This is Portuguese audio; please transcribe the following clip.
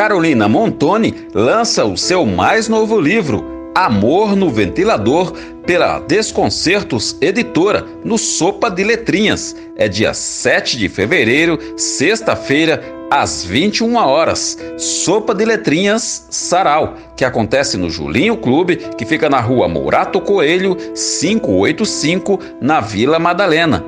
Carolina Montoni lança o seu mais novo livro, Amor no Ventilador, pela Desconcertos Editora, no Sopa de Letrinhas. É dia 7 de fevereiro, sexta-feira, às 21 horas. Sopa de Letrinhas Sarau, que acontece no Julinho Clube, que fica na rua Mourato Coelho, 585, na Vila Madalena.